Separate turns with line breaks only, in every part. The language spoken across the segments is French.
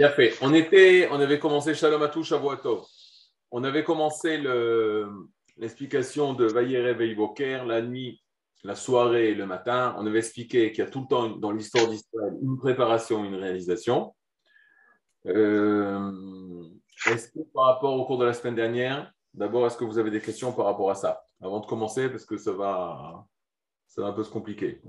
Bien fait. On, était, on avait commencé Shalom Atou Shavuatov. On avait commencé l'explication de Vayere Veivoker, la nuit, la soirée et le matin. On avait expliqué qu'il y a tout le temps dans l'histoire d'Israël une préparation, une réalisation. Euh, est-ce que par rapport au cours de la semaine dernière, d'abord, est-ce que vous avez des questions par rapport à ça Avant de commencer, parce que ça va, ça va un peu se compliquer.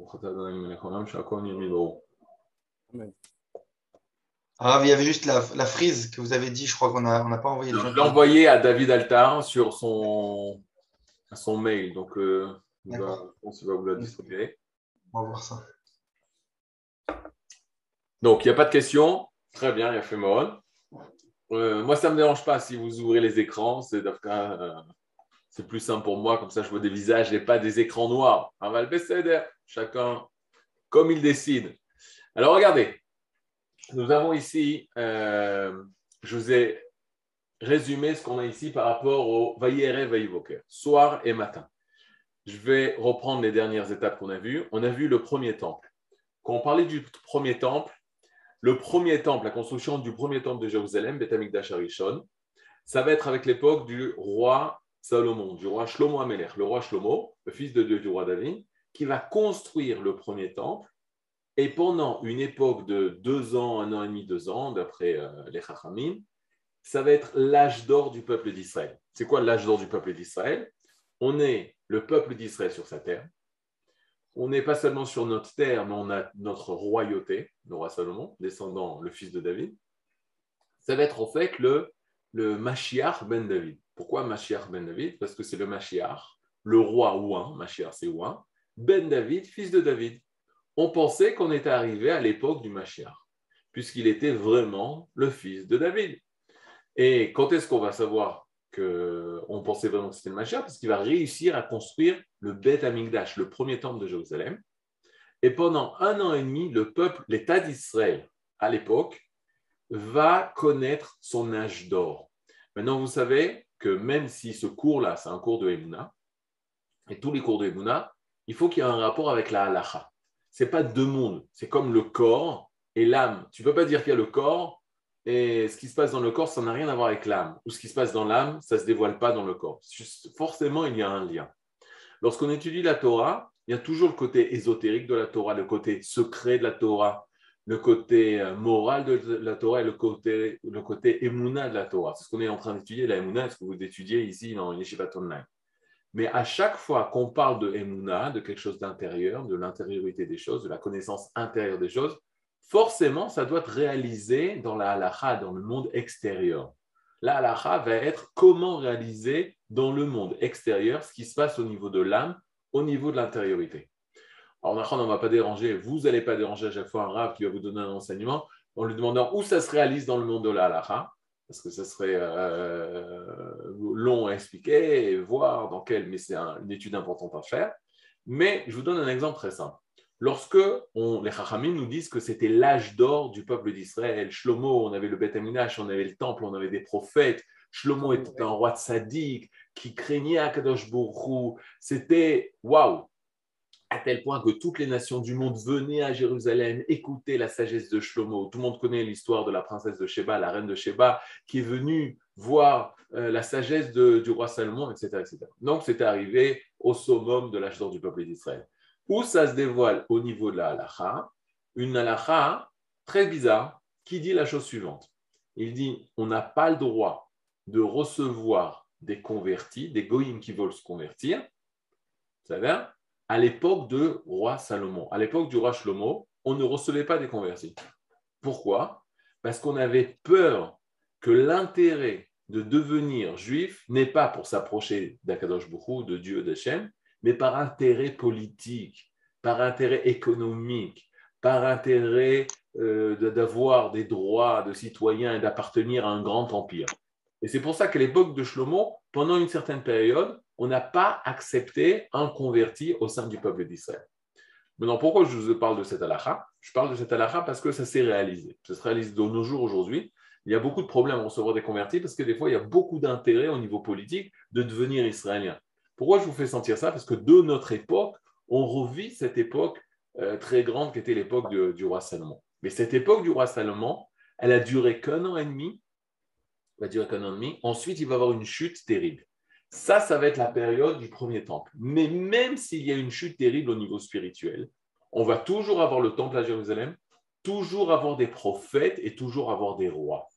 Ah, il y avait juste la, frise que vous avez dit, je crois qu'on n'a pas envoyé.
Je l'ai envoyé à David Altar sur son, son mail, donc euh, va, je va vous la distribuer.
On va voir ça.
Donc, il n'y a pas de questions? Très bien, il y a fait euh, moi, ça ne me dérange pas si vous ouvrez les écrans. C'est euh, c'est plus simple pour moi, comme ça je vois des visages et pas des écrans noirs. On va le chacun comme il décide. Alors regardez, nous avons ici, euh, je vous ai résumé ce qu'on a ici par rapport au Vayere Vayivoker, soir et matin. Je vais reprendre les dernières étapes qu'on a vues. On a vu le premier temple. Quand on parlait du premier temple, le premier temple, la construction du premier temple de Jérusalem, Betamik Arishon, ça va être avec l'époque du roi Salomon, du roi Shlomo Amelech, le roi Shlomo, le fils de Dieu du roi David, qui va construire le premier temple et pendant une époque de deux ans, un an et demi, deux ans, d'après euh, les Chachamim, ça va être l'âge d'or du peuple d'Israël. C'est quoi l'âge d'or du peuple d'Israël? On est le peuple d'Israël sur sa terre. On n'est pas seulement sur notre terre, mais on a notre royauté, le roi Salomon, descendant le fils de David. Ça va être en fait le, le ben David. Pourquoi Mashiach ben David? Parce que c'est le Mashiach, le roi Ouin, Mashiach c'est Ouin, ben David, fils de David on pensait qu'on était arrivé à l'époque du Mashiach, puisqu'il était vraiment le fils de David. Et quand est-ce qu'on va savoir qu'on pensait vraiment que c'était le Mashiach? Parce qu'il va réussir à construire le Beth Amikdash, le premier temple de Jérusalem. Et pendant un an et demi, le peuple, l'État d'Israël, à l'époque, va connaître son âge d'or. Maintenant, vous savez que même si ce cours-là, c'est un cours de Emouna, et tous les cours de Emouna, il faut qu'il y ait un rapport avec la halacha c'est pas deux mondes. C'est comme le corps et l'âme. Tu peux pas dire qu'il y a le corps et ce qui se passe dans le corps, ça n'a rien à voir avec l'âme. Ou ce qui se passe dans l'âme, ça se dévoile pas dans le corps. Forcément, il y a un lien. Lorsqu'on étudie la Torah, il y a toujours le côté ésotérique de la Torah, le côté secret de la Torah, le côté euh, moral de la Torah et le côté, le côté émouna de la Torah. C'est ce qu'on est en train d'étudier, la émouna, ce que vous étudiez ici dans Yeshivat Online. Mais à chaque fois qu'on parle de Emouna, de quelque chose d'intérieur, de l'intériorité des choses, de la connaissance intérieure des choses, forcément, ça doit être réalisé dans la halacha, dans le monde extérieur. La halacha va être comment réaliser dans le monde extérieur ce qui se passe au niveau de l'âme, au niveau de l'intériorité. Alors, on ne va pas déranger, vous n'allez pas déranger à chaque fois un rab qui va vous donner un enseignement en lui demandant où ça se réalise dans le monde de la halacha parce que ce serait euh, long à expliquer et voir dans quel, mais c'est une étude importante à faire. Mais je vous donne un exemple très simple. Lorsque les Chachamim nous disent que c'était l'âge d'or du peuple d'Israël, Shlomo, on avait le Beth Amidash, on avait le temple, on avait des prophètes, Shlomo était un roi sadique qui craignait Akadosh Baruch C'était waouh à tel point que toutes les nations du monde venaient à Jérusalem écouter la sagesse de Shlomo. Tout le monde connaît l'histoire de la princesse de Sheba, la reine de Sheba, qui est venue voir euh, la sagesse du roi Salomon, etc. etc. Donc, c'était arrivé au summum de l'âge d'or du peuple d'Israël. Où ça se dévoile au niveau de la halacha, une halacha très bizarre qui dit la chose suivante. Il dit, on n'a pas le droit de recevoir des convertis, des goïms qui veulent se convertir, vous savez, à l'époque de roi Salomon. À l'époque du roi Shlomo, on ne recevait pas des convertis. Pourquoi? Parce qu'on avait peur que l'intérêt de devenir juif n'est pas pour s'approcher d'Akadosh Boukhou, de Dieu d'Hachem, mais par intérêt politique, par intérêt économique, par intérêt euh, d'avoir des droits de citoyen et d'appartenir à un grand empire. Et c'est pour ça qu'à l'époque de Shlomo, pendant une certaine période, on n'a pas accepté un converti au sein du peuple d'Israël. Maintenant, pourquoi je vous parle de cette halakha? Je parle de cette halakha parce que ça s'est réalisé. Ça se réalise de nos jours aujourd'hui. Il y a beaucoup de problèmes à recevoir des convertis parce que des fois, il y a beaucoup d'intérêt au niveau politique de devenir israélien. Pourquoi je vous fais sentir ça? Parce que de notre époque, on revit cette époque euh, très grande qui était l'époque du roi Salomon. Mais cette époque du roi Salomon, Elle a duré qu'un an et demi. Elle va durer qu'un an et demi. Ensuite, il va y avoir une chute terrible. Ça, ça va être la période du premier temple. Mais même s'il y a une chute terrible au niveau spirituel, on va toujours avoir le temple à Jérusalem, toujours avoir des prophètes et toujours avoir des rois.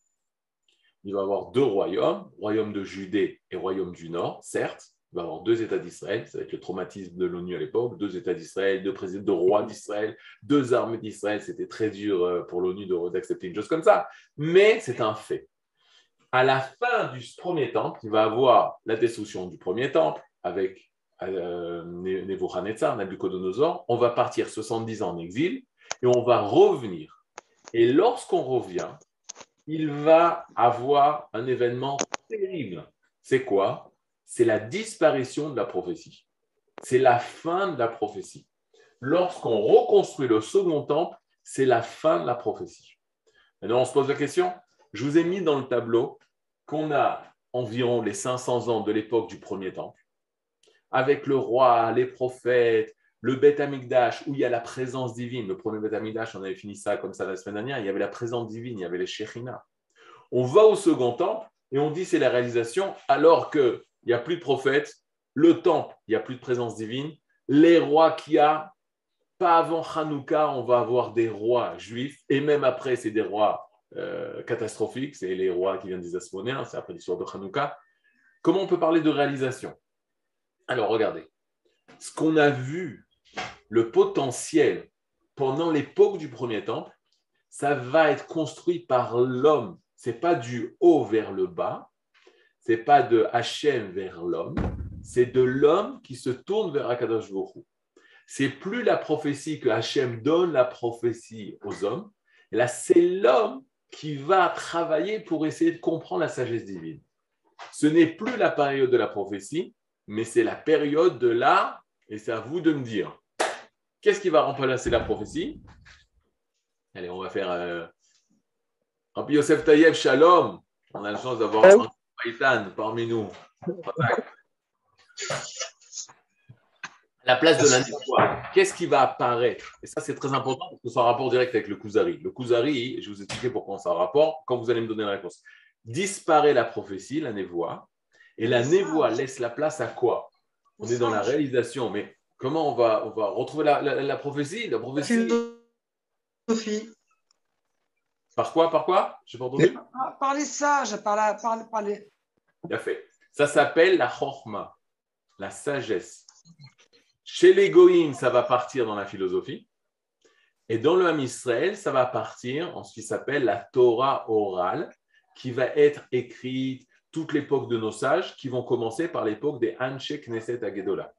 Il va avoir deux royaumes, royaume de Judée et royaume du Nord, certes. Il va avoir deux États d'Israël, ça va être le traumatisme de l'ONU à l'époque, deux États d'Israël, deux présidents, deux rois d'Israël, deux armées d'Israël. C'était très dur euh, pour l'ONU d'accepter une chose comme ça, mais c'est un fait. À la fin du premier temple, il va avoir la destruction du premier temple avec euh, Nebuchadnezzar, Nabucodonosor. On va partir 70 ans en exil et on va revenir. Et lorsqu'on revient, il va avoir un événement terrible. C'est quoi? C'est la disparition de la prophétie. C'est la fin de la prophétie. Lorsqu'on reconstruit le second temple, c'est la fin de la prophétie. Maintenant, on se pose la question. Je vous ai mis dans le tableau qu'on a environ les 500 ans de l'époque du premier temple, avec le roi, les prophètes, le Beth Amikdash, où il y a la présence divine. Le premier Beth Amikdash, on avait fini ça comme ça la semaine dernière, il y avait la présence divine, il y avait les Shekhinah. On va au second temple et on dit c'est la réalisation, alors qu'il n'y a plus de prophètes, le temple, il n'y a plus de présence divine, les rois qu'il y a, pas avant Hanouka, on va avoir des rois juifs, et même après, c'est des rois euh, catastrophiques, c'est les rois qui viennent des Asmonéens, c'est après l'histoire de Hanouka. Comment on peut parler de réalisation? Alors, regardez, ce qu'on a vu le potentiel pendant l'époque du premier temple, ça va être construit par l'homme. Ce n'est pas du haut vers le bas, ce n'est pas de Hachem vers l'homme, c'est de l'homme qui se tourne vers Akadosh Baruch C'est plus la prophétie que Hachem donne la prophétie aux hommes. là, c'est l'homme qui va travailler pour essayer de comprendre la sagesse divine. Ce n'est plus la période de la prophétie, mais c'est la période de la, et c'est à vous de me dire, Qu'est-ce qui va remplacer la prophétie? Allez, on va faire euh, Rabbi Yosef Tayev Shalom. On a la chance d'avoir un parmi nous. La place de la qu'est-ce qui va apparaître? Et ça, c'est très important parce que c'est un rapport direct avec le Kuzari. Le Kuzari, je vous expliquer pourquoi c'est un rapport quand vous allez me donner la réponse. Disparaît la prophétie, la névoie, et la névoie laisse la place à quoi? On est dans la réalisation, mais Comment on va, on va retrouver la, la, prophétie? La prophétie. Philosophie. Par quoi Par quoi? Je pas entendu.
Par les sages, par, la, par, par les.
Bien fait. Ça s'appelle la chorma, la sagesse. Chez les ça va partir dans la philosophie. Et dans le Ham Israël, ça va partir en ce qui s'appelle la Torah orale, qui va être écrite toute l'époque de nos sages, qui vont commencer par l'époque des Anshe Knesset Agedola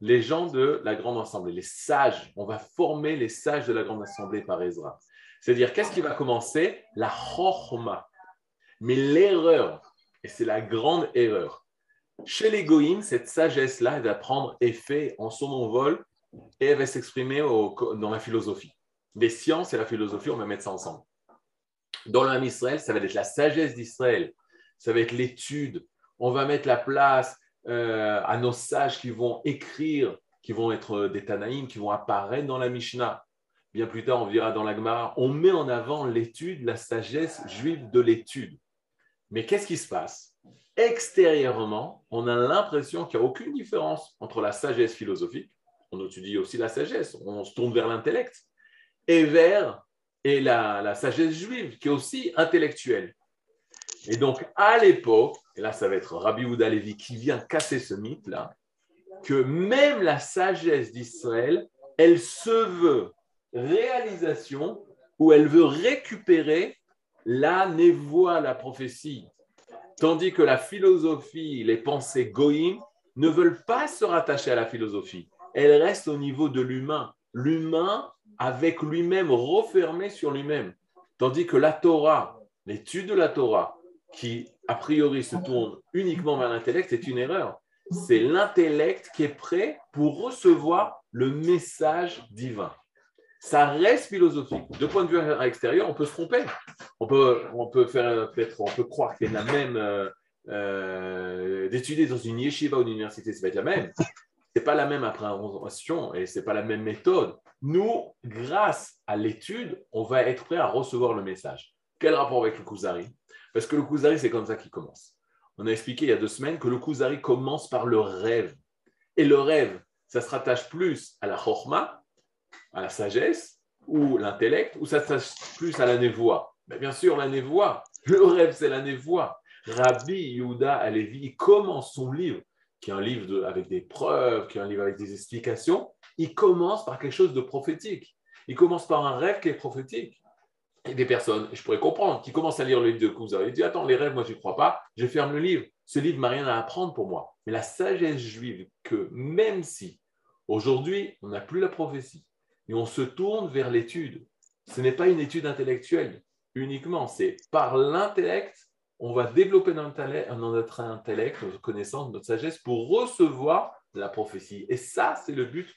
les gens de la Grande Assemblée, les sages. On va former les sages de la Grande Assemblée par Ezra. C'est-à-dire, qu'est-ce qui va commencer? La chorma. Mais l'erreur, et c'est la grande erreur, chez les goïms, cette sagesse-là, va prendre effet en son envol et elle va s'exprimer dans la philosophie. Les sciences et la philosophie, on va mettre ça ensemble. Dans l'âme Israël, ça va être la sagesse d'Israël, ça va être l'étude. On va mettre la place euh, à nos sages qui vont écrire, qui vont être des Tanaïm, qui vont apparaître dans la Mishnah. Bien plus tard, on verra dans la Gemara, on met en avant l'étude, la sagesse juive de l'étude. Mais qu'est-ce qui se passe? Extérieurement, on a l'impression qu'il n'y a aucune différence entre la sagesse philosophique, on étudie aussi la sagesse, on se tourne vers l'intellect, et vers et la, la sagesse juive, qui est aussi intellectuelle. Et donc, à l'époque, et là, ça va être Rabbi Houda Levi qui vient casser ce mythe-là, que même la sagesse d'Israël, elle se veut réalisation ou elle veut récupérer la névoie, la prophétie. Tandis que la philosophie, les pensées goïm ne veulent pas se rattacher à la philosophie. Elles restent au niveau de l'humain. L'humain avec lui-même, refermé sur lui-même. Tandis que la Torah, l'étude de la Torah, qui a priori se tourne uniquement vers l'intellect, c'est une erreur. C'est l'intellect qui est prêt pour recevoir le message divin. Ça reste philosophique. De point de vue extérieur, on peut se tromper. On peut, on peut faire peut-être, on peut croire qu'il y la même euh, euh, d'étudier dans une yeshiva ou une université, ça va être la même. C'est pas la même appréhension et c'est pas la même méthode. Nous, grâce à l'étude, on va être prêt à recevoir le message. Quel rapport avec le Kuzari Parce que le Kuzari, c'est comme ça qu'il commence. On a expliqué il y a deux semaines que le Kuzari commence par le rêve. Et le rêve, ça se rattache plus à la chorma, à la sagesse, ou l'intellect, ou ça se rattache plus à la névoie Mais Bien sûr, la névoie. Le rêve, c'est la névoie. Rabbi Yehuda Alevi, il commence son livre, qui est un livre avec des preuves, qui est un livre avec des explications, il commence par quelque chose de prophétique. Il commence par un rêve qui est prophétique. Et des personnes, je pourrais comprendre, qui commencent à lire le livre de Kouza et disent Attends, les rêves, moi, je n'y crois pas, je ferme le livre. Ce livre m'a rien à apprendre pour moi. Mais la sagesse juive, que même si aujourd'hui, on n'a plus la prophétie, et on se tourne vers l'étude, ce n'est pas une étude intellectuelle uniquement, c'est par l'intellect, on va développer notre intellect, notre connaissance, notre sagesse pour recevoir la prophétie. Et ça, c'est le but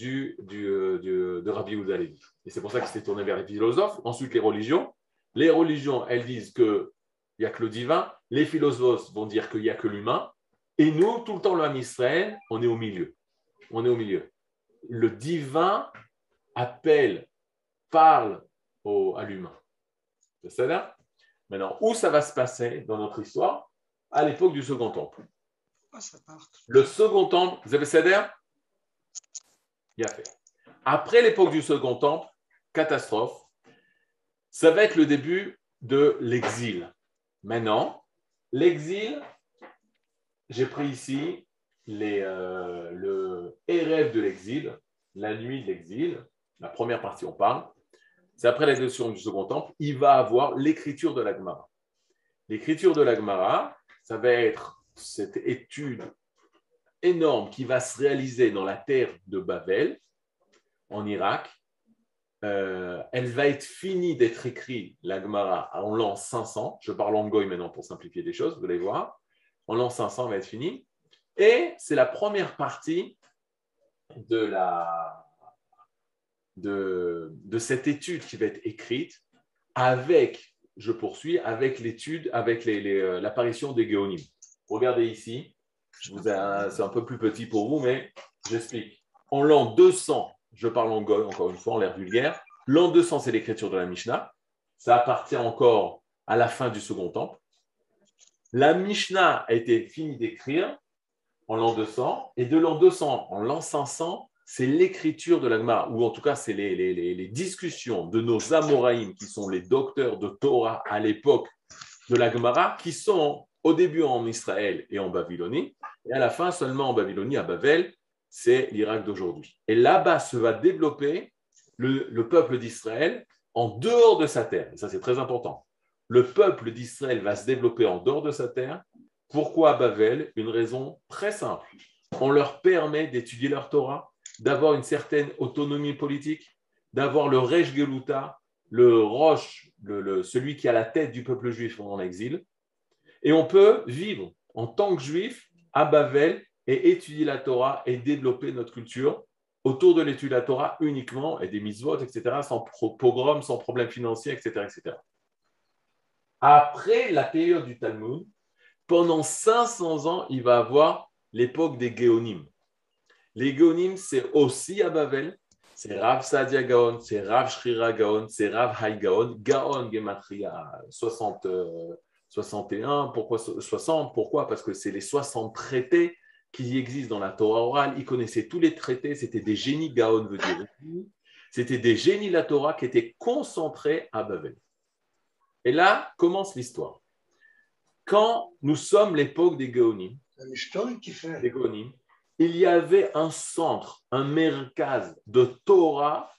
euh, du, de Rabbi Oudalevi. Et c'est pour ça qu'il s'est tourné vers les philosophes. Ensuite, les religions. Les religions, elles disent qu'il n'y a que le divin. Les philosophes vont dire qu'il n'y a que l'humain. Et nous, tout le temps, l'homme Israël, on est au milieu. On est au milieu. Le divin appelle, parle au, à l'humain. C'est ça là? Maintenant, où ça va se passer dans notre histoire? À l'époque du Second Temple. Ah, le Second Temple, vous avez Seder a fait. Après l'époque du Second Temple, catastrophe, ça va être le début de l'exil. Maintenant, l'exil, j'ai pris ici les, euh, le rêve de l'exil, la nuit de l'exil, la première partie, on parle. C'est après la notion du Second Temple, il va avoir l'écriture de l'Agmara. L'écriture de l'Agmara, ça va être cette étude énorme qui va se réaliser dans la terre de Babel, en Irak. Euh, elle va être finie d'être écrite, la Gemara, en l'an 500. Je parle en goy maintenant pour simplifier les choses, vous allez voir. En l'an 500, elle va être finie. Et c'est la première partie de, la, de, cette étude qui va être écrite avec, je poursuis, avec l'étude, avec euh, l'apparition des Géonim. Regardez ici, c'est un peu plus petit pour vous, mais j'explique. En l'an 200, je parle en goy, encore une fois, en l'air vulgaire, l'an 200, c'est l'écriture de la Mishnah. Ça appartient encore à la fin du Second Temple. La Mishnah a été finie d'écrire en l'an 200, et de l'an 200 en l'an 500, c'est l'écriture de l'Agma, ou en tout cas, c'est les, discussions de nos Amoraïm, qui sont les docteurs de Torah à l'époque de l'Agmara, qui sont au début en Israël et en Babylonie, et à la fin seulement en Babylonie, à Babel, c'est l'Irak d'aujourd'hui. Et là-bas se va développer le, peuple d'Israël en dehors de sa terre. Ça, c'est très important. Le peuple d'Israël va se développer en dehors de sa terre. Pourquoi à Babel? Une raison très simple. On leur permet d'étudier leur Torah, d'avoir une certaine autonomie politique, d'avoir le Rej Geluta, le Roche, celui qui a la tête du peuple juif en exil, et on peut vivre en tant que juif à Bavel et étudier la Torah et développer notre culture autour de l'étude de la Torah uniquement et des mitzvot, etc., sans pogrom, sans problème financier, etc., etc. Après la période du Talmud, pendant 500 ans, il va avoir l'époque des Géonim. Les Géonim, c'est aussi à Bavel, c'est Rav Sadia Gaon, c'est Rav Shrira Gaon, c'est Rav Hai Gaon, Gaon Gematria 60, 61, pourquoi 60 Pourquoi? Parce que c'est les 60 traités qui existent dans la Torah orale. Ils connaissaient tous les traités, c'était des génies, Gaon veut dire. C'était des génies de la Torah qui étaient concentrés à Babel. Et là commence l'histoire. Quand nous sommes l'époque des Gaonim, des il y avait un centre, un merkaz de Torah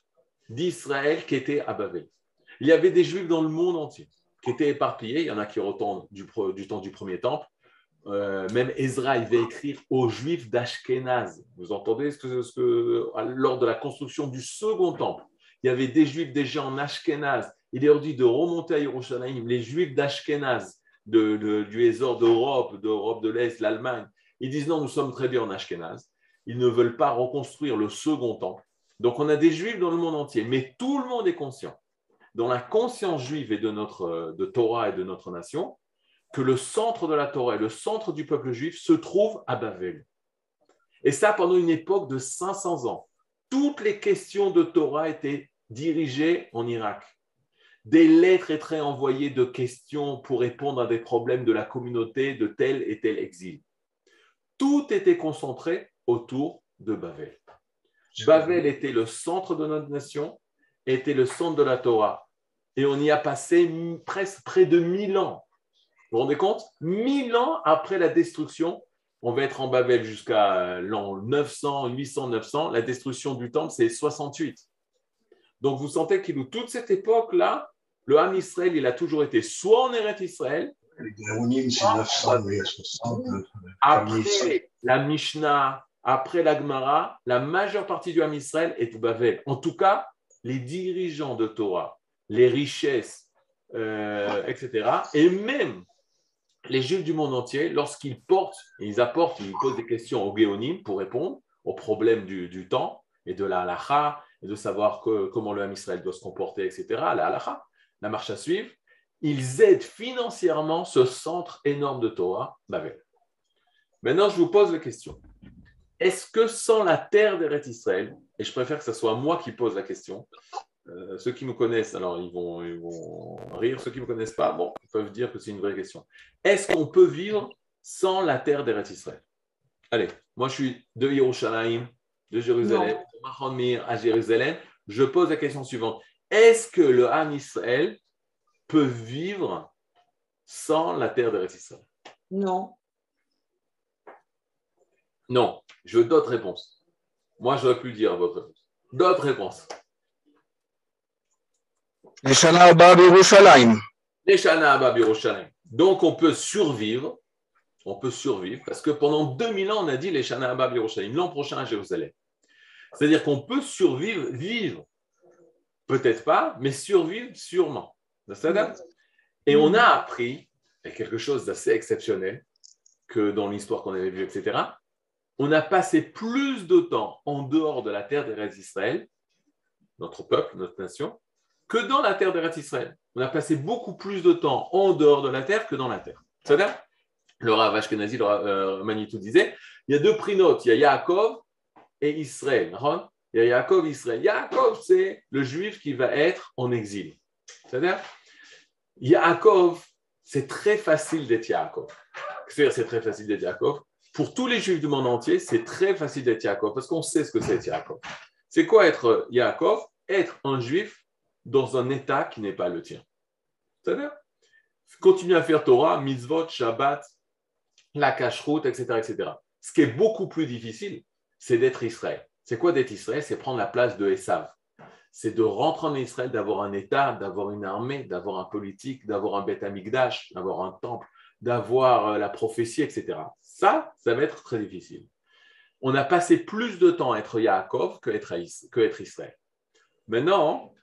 d'Israël qui était à Babel. Il y avait des juifs dans le monde entier qui étaient éparpillés. Il y en a qui retournent du, temps du premier temple. Euh, même Ezra, il va écrire aux Juifs d'Ashkenaz. Vous entendez ce que, lors de la construction du second temple, il y avait des Juifs déjà en Ashkenaz. Il leur dit de remonter à Yerushalayim. Les Juifs d'Ashkenaz, de, du Ezor d'Europe, d'Europe de l'Est, l'Allemagne, ils disent non, nous sommes très bien en Ashkenaz. Ils ne veulent pas reconstruire le second temple. Donc on a des Juifs dans le monde entier, mais tout le monde est conscient dans la conscience juive et de notre de Torah et de notre nation que le centre de la Torah et le centre du peuple juif se trouve à Babel. Et ça pendant une époque de 500 ans. Toutes les questions de Torah étaient dirigées en Irak. des lettres étaient envoyées de questions pour répondre à des problèmes de la communauté de tel et tel exil. Tout était concentré autour de Babel. Babel était le centre de notre nation, était le centre de la Torah. Et on y a passé presque près de mille ans. Vous vous rendez compte? Mille ans après la destruction, on va être en Babel jusqu'à l'an 900, 800, 900. La destruction du temple, c'est 68. Donc vous sentez qu'il toute cette époque-là, le Ham Israël, il a toujours été soit en Eretz Israël, après la Mishnah, après la Gemara, la majeure partie du Ham Israël est au Babel. En tout cas, les dirigeants de Torah, les richesses, euh, etc. Et même les Juifs du monde entier, lorsqu'ils portent, ils apportent, ils posent des questions aux Géonim pour répondre aux problèmes du, temps et de la halacha, et de savoir comment le Ham Israël doit se comporter, etc., la halacha, la marche à suivre, ils aident financièrement ce centre énorme de Torah, Babel. Maintenant, je vous pose la question. Est-ce que sans la terre d'Eret Israël, et je préfère que ce soit moi qui pose la question, euh, ceux qui me connaissent, alors ils vont, ils vont rire, ceux qui ne me connaissent pas, bon, ils peuvent dire que c'est une vraie question. Est-ce qu'on peut vivre sans la terre d'Eret Israël? Allez, moi je suis de Yerushalayim, de Jérusalem, de à Jérusalem. Je pose la question suivante. Est-ce que le Ham Israël peut vivre sans la terre d'Eret Israël
Non.
Non. Je veux d'autres réponses. Moi, je n'aurais plus dire votre réponse. D'autres réponses.
Les Shana
Les Donc, on peut survivre. On peut survivre parce que pendant 2000 ans, on a dit les Shana Abba l'an prochain à Jérusalem. C'est-à-dire qu'on peut survivre, vivre. Peut-être pas, mais survivre sûrement. Et on a appris quelque chose d'assez exceptionnel que dans l'histoire qu'on avait vue, etc. On a passé plus de temps en dehors de la terre d'Eretz Israël, notre peuple, notre nation, que dans la terre d'Eretz Israël. On a passé beaucoup plus de temps en dehors de la terre que dans la terre. C'est-à-dire, le Rav Ashkenazi, le euh, Manitou disait, il y a deux prinotes, il y a Yaakov et Israël. Il y a Yaakov, Israël. Yaakov, c'est le juif qui va être en exil. C'est-à-dire, Yaakov, c'est très facile d'être Yaakov. C'est-à-dire, c'est très facile d'être Yaakov. Pour tous les juifs du monde entier, c'est très facile d'être Yaakov parce qu'on sait ce que c'est être Yaakov. C'est quoi être Yaakov? Être un juif dans un état qui n'est pas le tien. C'est-à-dire, continuer à faire Torah, mitzvot, Shabbat, la cache-route, etc., etc. Ce qui est beaucoup plus difficile, c'est d'être Israël. C'est quoi d'être Israël? C'est prendre la place de Esav c'est de rentrer en Israël, d'avoir un État, d'avoir une armée, d'avoir un politique, d'avoir un Beth Amikdash, d'avoir un temple, d'avoir euh, la prophétie, etc. Ça, ça va être très difficile. On a passé plus de temps à être Yaakov que être, être Israël. Maintenant,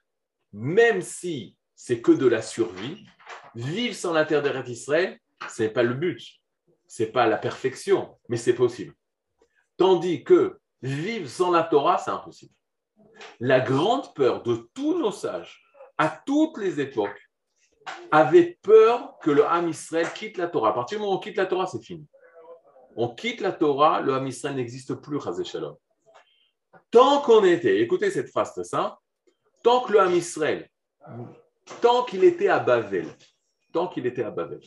même si c'est que de la survie, vivre sans la terre d'Israël, ce n'est pas le but, ce n'est pas la perfection, mais c'est possible. Tandis que vivre sans la Torah, c'est impossible la grande peur de tous nos sages, à toutes les époques, avait peur que le Ham Israël quitte la Torah. À partir du moment où on quitte la Torah, c'est fini. On quitte la Torah, le Ham Israël n'existe plus, Shalom. Tant qu'on était, écoutez cette phrase c'est ça, tant que le Ham Israël, tant qu'il était à Bavel, tant qu'il était à Bavel,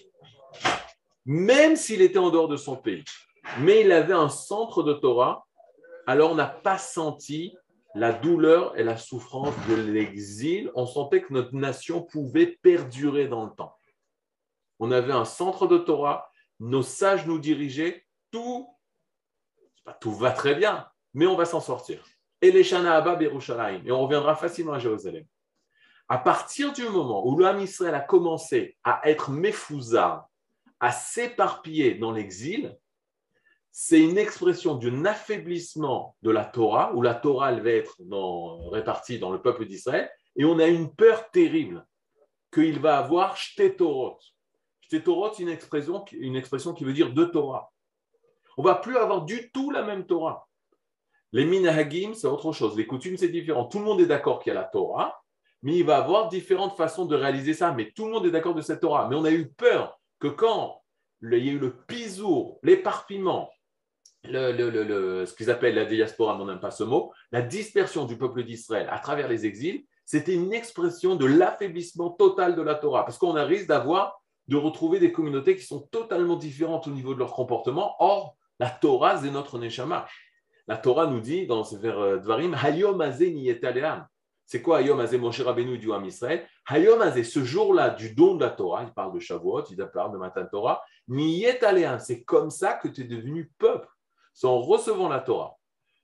même s'il était en dehors de son pays, mais il avait un centre de Torah, alors on n'a pas senti la douleur et la souffrance de l'exil, on sentait que notre nation pouvait perdurer dans le temps. On avait un centre de Torah, nos sages nous dirigeaient, tout, tout va très bien, mais on va s'en sortir. Et les Shana et on reviendra facilement à Jérusalem. À partir du moment où l'homme Israël a commencé à être méfouzard, à s'éparpiller dans l'exil, c'est une expression d'un affaiblissement de la Torah, où la Torah va être répartie dans le peuple d'Israël, et on a une peur terrible qu'il va avoir Shtetorot. Shtetorot, c'est une expression, une expression qui veut dire deux Torah. On va plus avoir du tout la même Torah. Les minahagim, c'est autre chose. Les coutumes, c'est différent. Tout le monde est d'accord qu'il y a la Torah, mais il va avoir différentes façons de réaliser ça. Mais tout le monde est d'accord de cette Torah. Mais on a eu peur que quand il y a eu le pisour, l'éparpillement, ce qu'ils appellent la diaspora, on n'aime pas ce mot, la dispersion du peuple d'Israël à travers les exils, c'était une expression de l'affaiblissement total de la Torah, parce qu'on risque d'avoir, de retrouver des communautés qui sont totalement différentes au niveau de leur comportement. Or, la Torah, c'est notre Neshama. La Torah nous dit dans ce vers euh, Dvarim, Hayom C'est quoi Hayom Azé Moshe Rabbeinu du Ham Israël Hayom Azé, ce jour-là du don de la Torah, il parle de Shavuot, il parle de Matan Torah, Niyet C'est comme ça que tu es devenu peuple, c'est en recevant la Torah.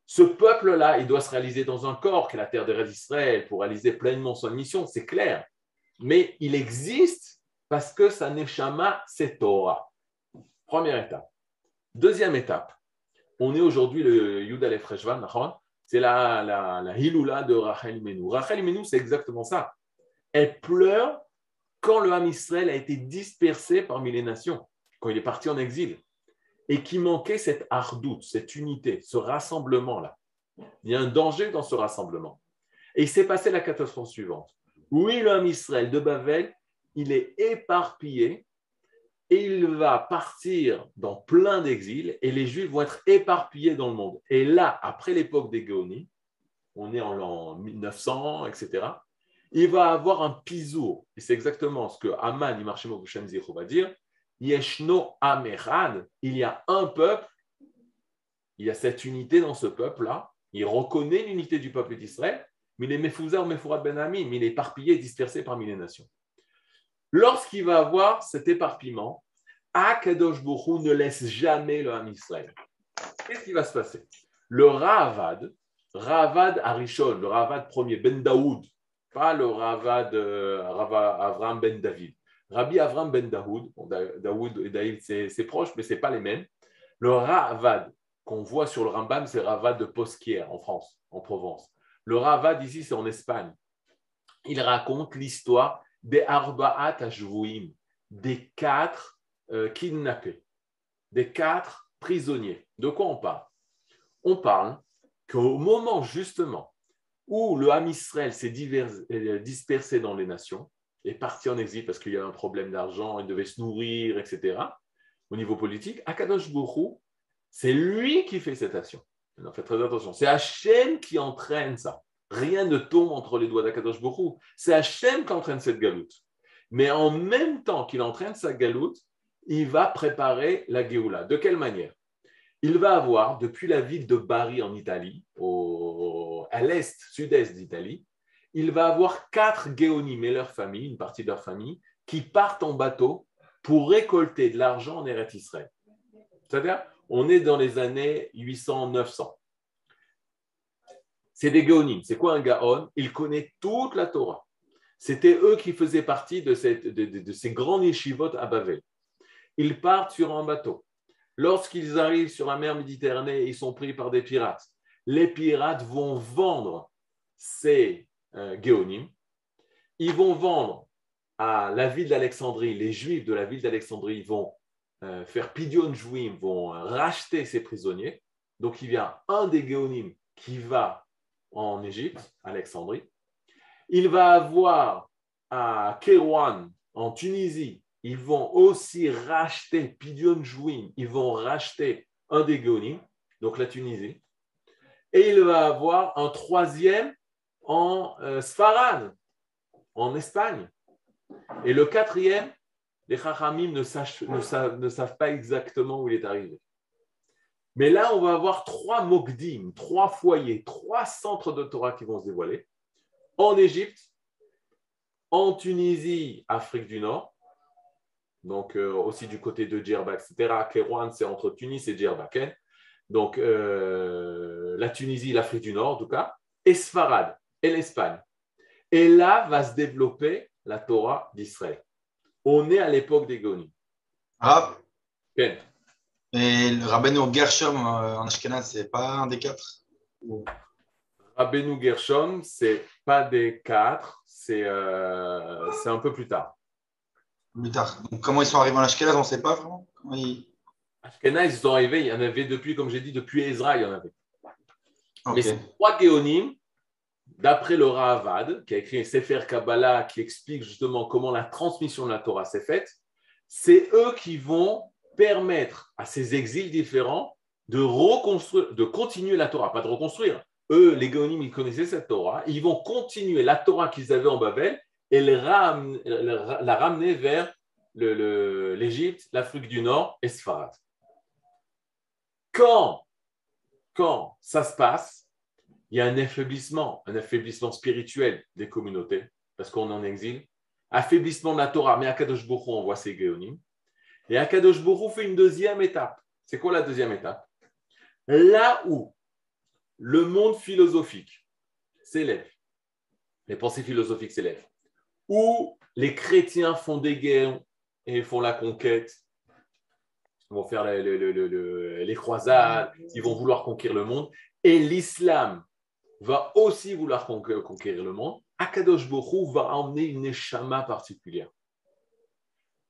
Ce peuple-là, il doit se réaliser dans un corps, qui est la terre de d'Israël, pour réaliser pleinement son mission, c'est clair. Mais il existe parce que sa neshama, c'est Torah. Première étape. Deuxième étape. On est aujourd'hui le Yudale Freshvan, c'est la, la, la Hilula de Rachel Menou. Rachel Menou, c'est exactement ça. Elle pleure quand le Ham Israël a été dispersé parmi les nations, quand il est parti en exil et qui manquait cette ardoute, cette unité, ce rassemblement-là. Il y a un danger dans ce rassemblement. Et il s'est passé la catastrophe suivante. Oui, l'homme Israël de Bavel, il est éparpillé et il va partir dans plein d'exils et les Juifs vont être éparpillés dans le monde. Et là, après l'époque des Géonies, on est en l'an 1900, etc., il va avoir un pisour. Et c'est exactement ce que Aman Imarshimo va dire. Yeshno Amerad, il y a un peuple, il y a cette unité dans ce peuple-là, il reconnaît l'unité du peuple d'Israël, mais il est Mefouza ou Mefourad Ben Ami, mais il est éparpillé et dispersé parmi les nations. Lorsqu'il va avoir cet éparpillement, Akadosh Bourou ne laisse jamais le Ham Israël. Qu'est-ce qui va se passer? Le Ravad, Ravad Arishon, le Ravad premier, Ben Daoud, pas le Ravad euh, Avram Ben David. Rabbi Avram ben Daoud, Daoud et David c'est proche, mais ce n'est pas les mêmes. Le Ravad qu'on voit sur le Rambam, c'est Ravad de Posquière en France, en Provence. Le Ravad ici, c'est en Espagne. Il raconte l'histoire des Arba'at Ajvouim, des quatre euh, kidnappés, des quatre prisonniers. De quoi on parle? On parle qu'au moment justement où le Ham Israël s'est euh, dispersé dans les nations, est parti en exil parce qu'il y a un problème d'argent, il devait se nourrir, etc. Au niveau politique, Akadosh Bourou, c'est lui qui fait cette action. Alors, faites très attention. C'est Hachem qui entraîne ça. Rien ne tombe entre les doigts d'Akadosh Bourou. C'est Hachem qui entraîne cette galoute. Mais en même temps qu'il entraîne sa galoute, il va préparer la Géoula. De quelle manière? Il va avoir, depuis la ville de Bari en Italie, à l'est, sud-est d'Italie, il va avoir quatre Géonim et leur famille, une partie de leur famille, qui partent en bateau pour récolter de l'argent en Eretz Israël. C'est-à-dire, on est dans les années 800-900. C'est des Géonim. C'est quoi un Gaon? Il connaît toute la Torah. C'était eux qui faisaient partie de, ces grands yeshivot à Bavel. Ils partent sur un bateau. Lorsqu'ils arrivent sur la mer Méditerranée, ils sont pris par des pirates. Les pirates vont vendre ces Géonim. Ils vont vendre à la ville d'Alexandrie, les Juifs de la ville d'Alexandrie vont euh, faire pidion jouim, vont racheter ces prisonniers. Donc il y a un des Géonim qui va en Égypte, Alexandrie. Il va avoir à Kérouan, en Tunisie, ils vont aussi racheter Pidion Jouim, ils vont racheter un des Géonim, donc la Tunisie. Et il va avoir un troisième en euh, Sfarad, en Espagne. Et le quatrième, les Chachamim ne, savent, pas exactement où il est arrivé. Mais là, on va avoir trois Mogdim, trois foyers, trois centres de Torah qui vont se dévoiler. En Égypte, en Tunisie, Afrique du Nord, donc euh, aussi du côté de Djerba, etc. Kérouan, c'est entre Tunis et Djerba. Donc euh, la Tunisie, l'Afrique du Nord, en tout cas, et Sfarad et l'Espagne. Et là va se développer la Torah d'Israël. On est à l'époque des Gonis.
Ah. Et le Rabbeinu Gershom euh, en Ashkenaz, c'est pas un des quatre
Rabbeinu Gershom, c'est pas des quatre, c'est euh, un peu plus tard.
Plus tard. Donc, comment ils sont arrivés en Ashkenaz, on ne sait pas vraiment ils...
Ashkenaz, ils sont arrivés, il y en avait depuis, comme j'ai dit, depuis Ezra, il y en avait. Mais c'est trois Géonim d'après le Ravad, qui a écrit un Sefer Kabbalah qui explique justement comment la transmission de la Torah s'est faite, c'est eux qui vont permettre à ces exils différents de reconstruire, de continuer la Torah, pas de reconstruire, eux, les Gaonim, ils connaissaient cette Torah. Ils vont continuer la Torah qu'ils avaient en Babel et la ramener vers l'Égypte, l'Afrique du Nord et Sfarad. Quand, quand ça se passe, il y a un affaiblissement, un affaiblissement spirituel des communautés, parce qu'on est en exil, affaiblissement de la Torah, mais Akadosh Kadosh on voit ces Géonim, et Akadosh Kadosh fait une deuxième étape. C'est quoi la deuxième étape? Là où le monde philosophique s'élève, les pensées philosophiques s'élèvent, où les chrétiens font des guerres et font la conquête, ils vont faire les, croisades, ils vont vouloir conquérir le monde, et l'islam va aussi vouloir conquérir le monde, Akadosh Borou va emmener une échama particulière.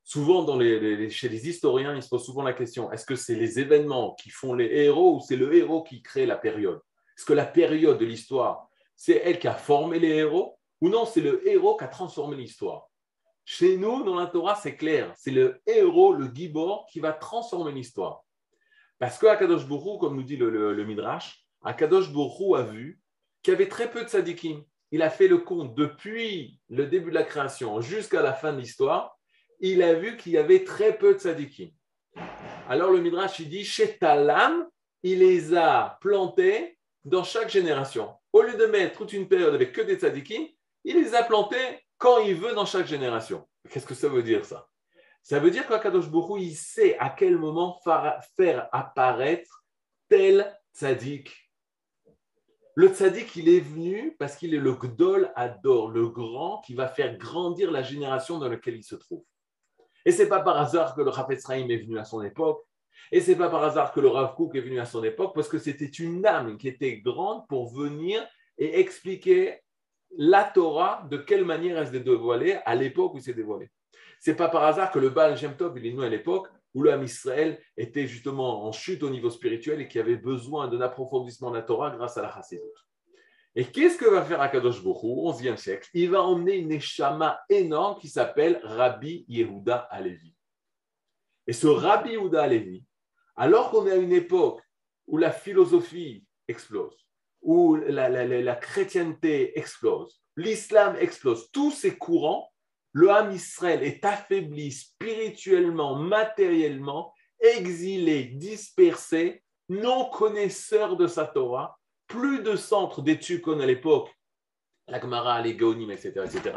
Souvent, dans chez les historiens, ils se posent souvent la question est-ce que c'est les événements qui font les héros ou c'est le héros qui crée la période? Est-ce que la période de l'histoire, c'est elle qui a formé les héros ou non, c'est le héros qui a transformé l'histoire? Chez nous, dans la Torah, c'est clair. C'est le héros, le gibor, qui va transformer l'histoire. Parce que Akadosh Bourou, comme nous dit le, Midrash, Akadosh Bourou a vu qu'il y avait très peu de sadikim. Il a fait le compte depuis le début de la création jusqu'à la fin de l'histoire. Il a vu qu'il y avait très peu de sadikim. Alors le Midrash, il dit, chez Talam, il les a plantés dans chaque génération. Au lieu de mettre toute une période avec que des sadikim, il les a plantés quand il veut dans chaque génération. Qu'est-ce que ça veut dire ça? Ça veut dire qu'Akadosh Bourou, il sait à quel moment faire apparaître tel tzaddik. Le tzaddik, il est venu parce qu'il est le gdol ador, le grand qui va faire grandir la génération dans laquelle il se trouve. Et c'est pas par hasard que le Rav Sraim est venu à son époque. Et c'est pas par hasard que le Rav Kook est venu à son époque, parce que c'était une âme qui était grande pour venir et expliquer la Torah, de quelle manière elle s'est dévoilée à l'époque où c'est dévoilé. C'est pas par hasard que le Baal Shem Tov, il est né à l'époque où l'homme Israël était justement en chute au niveau spirituel et qui avait besoin d'un approfondissement de la Torah grâce à la Chassidut. Et qu'est-ce que va faire Akadosh Bokhu au XIe siècle? Il va emmener une échama énorme qui s'appelle Rabbi Yehuda Alevi. Et ce Rabbi Yehuda Alevi, alors qu'on est à une époque où la philosophie explose, où la, chrétienté explose, l'islam explose, tous ces courants, le Ham Israël est affaibli spirituellement, matériellement, exilé, dispersé, non connaisseur de sa Torah, plus de centres d'études qu'on à l'époque, la Gemara, les Gaonim, etc., etc.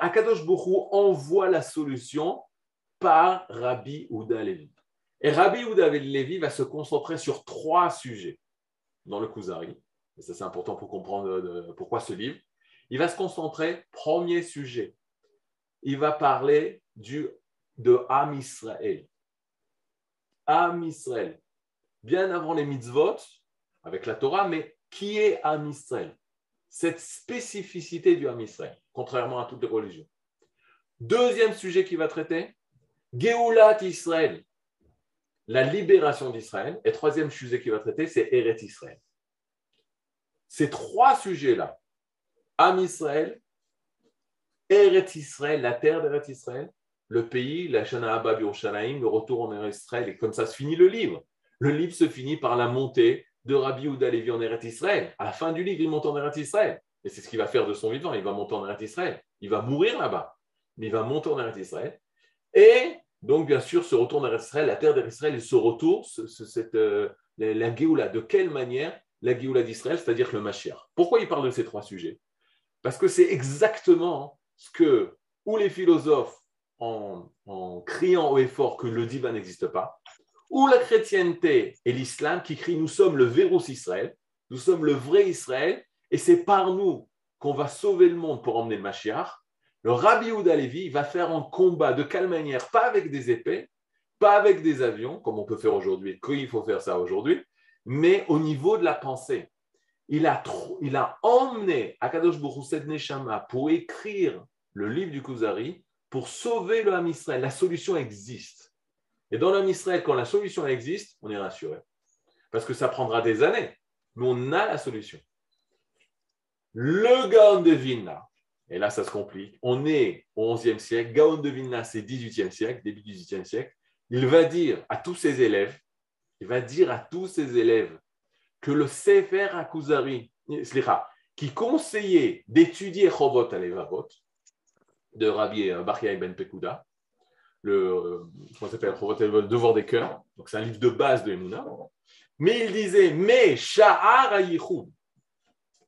Akadosh Bokhu envoie la solution par Rabbi Ouda Levi. Et Rabbi Ouda Levi va se concentrer sur trois sujets dans le Kuzari et ça c'est important pour comprendre euh, pourquoi ce livre, il va se concentrer, premier sujet, il va parler du, de Am Israël. Am Israël. Bien avant les mitzvot, avec la Torah, mais qui est Am Israël Cette spécificité du Am Israël, contrairement à toutes les religions. Deuxième sujet qu'il va traiter, Geulat Israël, la libération d'Israël. Et troisième sujet qu'il va traiter, c'est Eret Israël. Ces trois sujets-là, Am Israël, Eretz Israël, la terre d'Eretz Israël, le pays, la Shana Abba le retour en Eretz Israël, et comme ça se finit le livre. Le livre se finit par la montée de Rabbi Ouda Levi en Eretz Israël. À la fin du livre, il monte en Eretz Israël. Et c'est ce qu'il va faire de son vivant. Il va monter en Eretz Israël. Il va mourir là-bas. Mais il va monter en Eretz Israël. Et donc, bien sûr, ce retour en Eretz Israël, la terre d'Eretz Israël, ce retour, cette, euh, la Géoula, de quelle manière la Géoula d'Israël, c'est-à-dire le Mashiach? Pourquoi il parle de ces trois sujets? Parce que c'est exactement ce que, ou les philosophes, en, criant haut et fort que le divin n'existe pas, ou la chrétienté et l'islam qui crient nous sommes le Vérus Israël, nous sommes le vrai Israël, et c'est par nous qu'on va sauver le monde pour emmener le Mashiach. Le Rabbi Ouda Levi va faire un combat de quelle manière? Pas avec des épées, pas avec des avions, comme on peut faire aujourd'hui, qu'il faut faire ça aujourd'hui, mais au niveau de la pensée. Il a, il a emmené Akadosh Borusset Neshama pour écrire le livre du Kuzari pour sauver le Ham Israël. La solution existe. Et dans l'Ham Israël, quand la solution existe, on est rassuré. Parce que ça prendra des années, mais on a la solution. Le Gaon de Vilna, et là ça se complique, on est au XIe siècle, Gaon de Vilna c'est 18e siècle, début 18e siècle, il va dire à tous ses élèves, il va dire à tous ses élèves que le Sefer Akuzari, qui conseillait d'étudier Chovot Alevavot de Rabbi Bachia Ben Pekuda, le, comment s'appelle, le devoir des cœurs, donc c'est un livre de base de Emouna, mais il disait, mais Sha'ar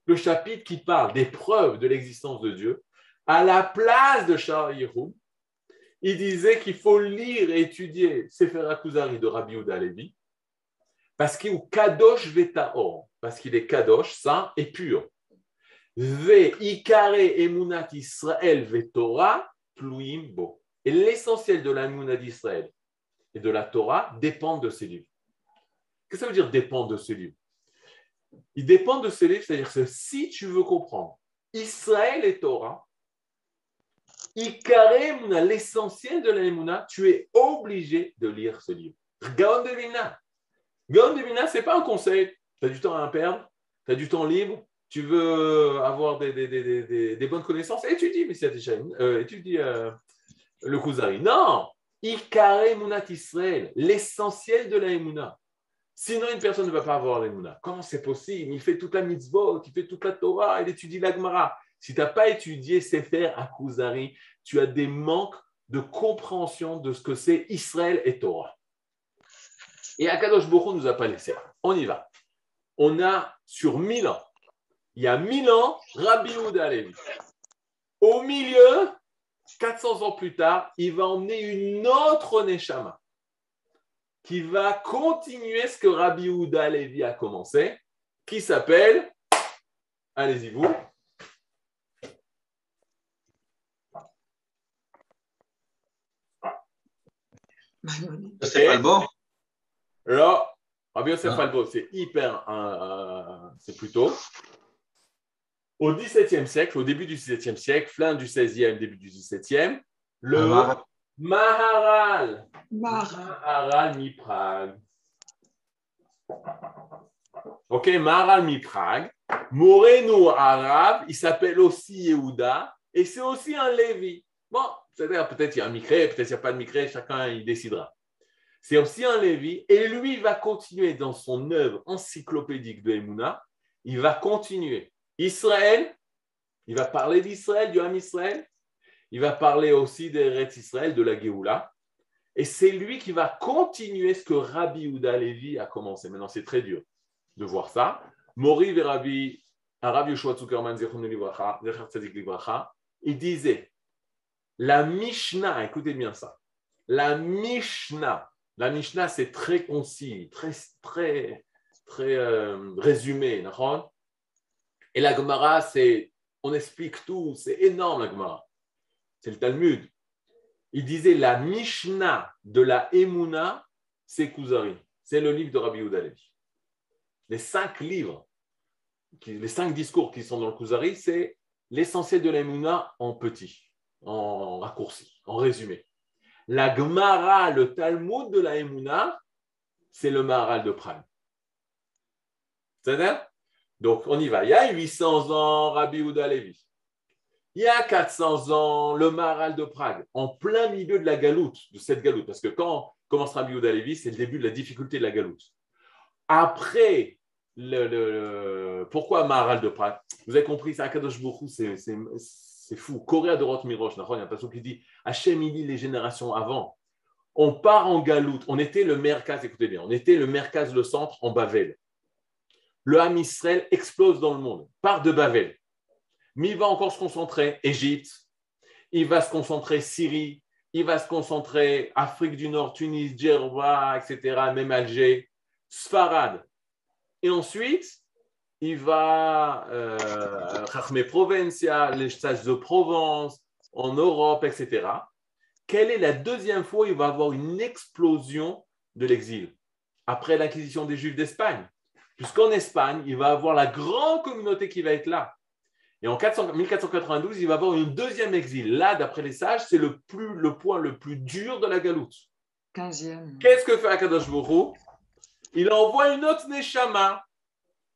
le chapitre qui parle des preuves de l'existence de Dieu, à la place de Sha'ar il disait qu'il faut lire et étudier Sefer Akuzari de Rabbi Uda Levi, parce qu'il est kadosh vetaor, parce qu'il est kadosh, saint et pur. Ve ikare emunat Israël vetora pluim bo. Et l'essentiel de la d'Israël et de la Torah dépend de ces livres. Qu'est-ce que ça veut dire dépend de ces livres? Il dépend de ces livres, c'est-à-dire que si tu veux comprendre Israël et Torah, l'essentiel de la tu es obligé de lire ce livre. Gaon. Gaon Devina, ce n'est pas un conseil. Tu as du temps à perdre, tu as du temps libre, tu veux avoir des, bonnes connaissances, étudie, déjà, euh, étudie euh, le Kuzari. Non, Ikare Munat Israël, l'essentiel de la Emuna. Sinon, une personne ne va pas avoir l'Emuna. Comment c'est possible? Il fait toute la mitzvot, il fait toute la Torah, il étudie l'Agmara. Si tu n'as pas étudié Sefer Akuzari, tu as des manques de compréhension de ce que c'est Israël et Torah. Et Akadosh Boko nous a pas laissé. On y va. On a sur mille ans, il y a mille ans, Rabbi Ouda Au milieu, 400 ans plus tard, il va emmener une autre Neshama qui va continuer ce que Rabbi Ouda Levi a commencé, qui s'appelle, allez-y vous,
C'est Falbo
Là, Rabbi Yosef Falbo, c'est hyper, euh, c'est plutôt au XVIIe siècle, au début du XVIIe siècle, fin du XVIe, début du XVIIe, le Maharal, Maharal mi-Prague. Ok, Maharal mi-Prague. Moreno arabe, il s'appelle aussi Yehuda, et c'est aussi un Lévi. Bon, c'est-à-dire peut-être il y a un micré, peut-être il n'y a pas de micré, chacun il décidera. C'est aussi un Lévi, et lui va continuer dans son œuvre encyclopédique de Emouna, il va continuer Israël, il va parler d'Israël, du Ham Israël, il va parler aussi des Rets Israël, de la Géoula, et c'est lui qui va continuer ce que Rabbi Ouda Levi a commencé. Maintenant, c'est très dur de voir ça. Mori et Rabbi, Rabbi Yoshua Zuckerman, il disait la Mishnah, écoutez bien ça, la Mishnah, la Mishnah c'est très concis, très, très, très euh, résumé, et la Gemara, c'est, on explique tout, c'est énorme la Gemara. C'est le Talmud. Il disait la Mishnah de la Emouna, c'est Kuzari. C'est le livre de Rabbi Udalevi. Les cinq livres, les cinq discours qui sont dans le Kuzari, c'est l'essentiel de la en petit, en raccourci, en résumé. La Gemara, le Talmud de la Emouna, c'est le Maharal de Prague. C'est-à-dire donc, on y va. Il y a 800 ans, Rabbi Ouda Levi. Il y a 400 ans, le Maharal de Prague, en plein milieu de la galoute, de cette galoute. Parce que quand commence Rabbi Ouda Levi, c'est le début de la difficulté de la galoute. Après, le, pourquoi Maharal de Prague? Vous avez compris, c'est Akadosh c'est fou. Corée de Roth Mirosh, il y a un passage qui dit Hachem, les générations avant. On part en galoute. On était le Merkaz, écoutez bien, on était le Merkaz, le centre, en Bavel le Ham Israël explose dans le monde, part de Babel. Mais il va encore se concentrer Égypte, il va se concentrer Syrie, il va se concentrer Afrique du Nord, Tunis, Djerba, etc., même Alger, Sfarad. Et ensuite, il va euh, Provencia, les stages de Provence, en Europe, etc. Quelle est la deuxième fois où il va avoir une explosion de l'exil? Après l'acquisition des Juifs d'Espagne puisqu'en Espagne, il va avoir la grande communauté qui va être là. Et en 1492, il va avoir une deuxième exil. Là, d'après les sages, c'est le, le point le plus dur de la galoute. 15e. Qu'est-ce que fait Akadosh Baruch Il envoie une autre Neshama.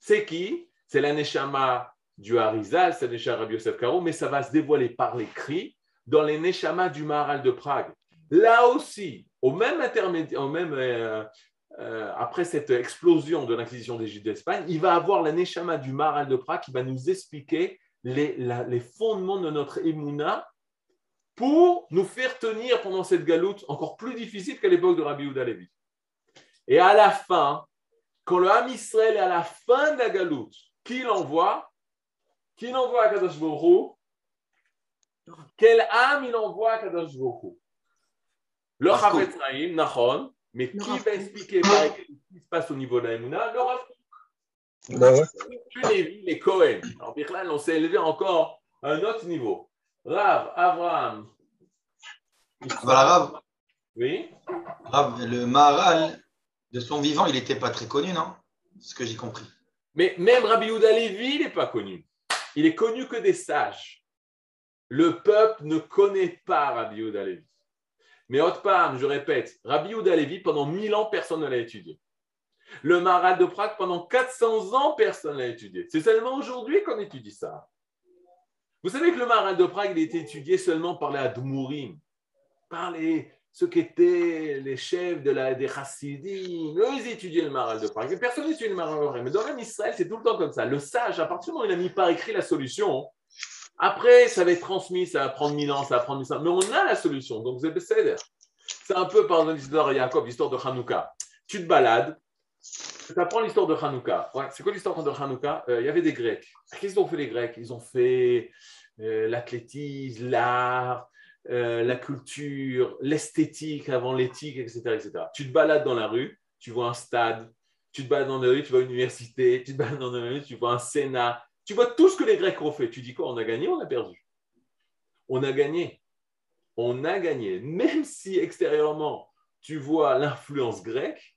C'est qui? C'est la Neshama du Harizal, c'est la Neshama Rabbi Yosef Karo, mais ça va se dévoiler par l'écrit dans les Neshama du Maharal de Prague. Là aussi, au même intermédiaire, au même, euh, euh, après cette explosion de l'inquisition des Juifs d'Espagne, il va avoir la Neshama du Maral de Prague qui va nous expliquer les, les fondements de notre Emouna pour nous faire tenir pendant cette galoute encore plus difficile qu'à l'époque de Rabbi Yehuda Levi. Et à la fin, quand le Ham Israël est à la fin de la galoute, qui l'envoie? Qui l'envoie à Kadosh Baruch Quel âme il envoie à Kadosh Baruch Le Chavetz Nachon, mais qui va expliquer ce qui se passe au niveau de la Emouna Le Rav bah ouais. les Cohen. En Birlan, on s'est élevé encore à un autre niveau. Rav, Abraham.
Voilà, Rav.
Oui.
Rav, le Maharal, de son vivant, il n'était pas très connu, non? C'est ce que j'ai compris.
Mais même Rabbi Yehuda Levi, il n'est pas connu. Il est connu que des sages. Le peuple ne connaît pas Rabbi Yehuda Levi. Mais Otpam, je répète, Rabbi Yehuda pendant 1000 ans, personne ne l'a étudié. Le Maral de Prague, pendant 400 ans, personne ne l'a étudié. C'est seulement aujourd'hui qu'on étudie ça. Vous savez que le Maral de Prague, il a été étudié seulement par les Admourim, par les, ceux qui étaient les chefs de la, des Chassidim. Eux, ils étudiaient le Maral de Prague. personne n'étudie le Maral de Prague. Mais dans l'âme Israël, c'est tout le temps comme ça. Le sage, à partir du moment où il a mis par écrit la solution, après, ça va être transmis, ça va prendre mille ans, ça va prendre mille ans. Mais on a la solution. Donc, c'est C'est un peu, par exemple, l'histoire de Jacob, l'histoire de Hanouka. Tu te balades, tu apprends l'histoire de Hanouka. c'est quoi l'histoire de Hanouka? Euh, Il y avait des Grecs. Qu'est-ce qu'ils ont fait les Grecs? Ils ont fait euh, l'athlétisme, l'art, euh, la culture, l'esthétique avant l'éthique, etc., etc. Tu te balades dans la rue, tu vois un stade, tu te balades dans la rue, tu vois une université, tu te balades dans la rue, tu vois un Sénat, tu vois tout ce que les Grecs ont fait. Tu dis quoi? On a gagné on a perdu On a gagné. On a gagné. Même si extérieurement, tu vois l'influence grecque,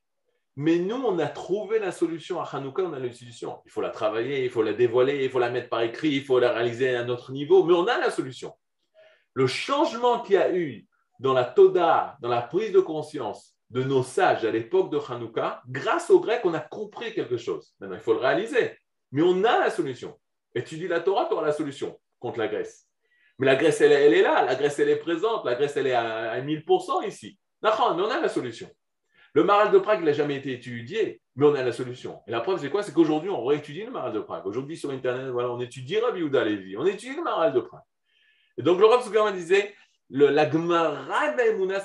mais nous, on a trouvé la solution. À Hanouka, on a la solution. Il faut la travailler, il faut la dévoiler, il faut la mettre par écrit, il faut la réaliser à notre niveau, mais on a la solution. Le changement qu'il y a eu dans la Toda, dans la prise de conscience de nos sages à l'époque de Hanouka, grâce aux Grecs, on a compris quelque chose. Maintenant, il faut le réaliser. Mais on a la solution. Étudie la Torah, tu auras la solution contre la Grèce. Mais la Grèce, elle, est là. La Grèce, elle est présente. La Grèce, elle est à, 1000% ici. mais on a la solution. Le Maral de Prague n'a jamais été étudié, mais on a la solution. Et la preuve, c'est quoi? C'est qu'aujourd'hui, on réétudie le Maral de Prague. Aujourd'hui, sur Internet, voilà, on étudie Rabbi Uda Levi, on étudie le Maral de Prague. Et donc, le Rav disait le, la Gemara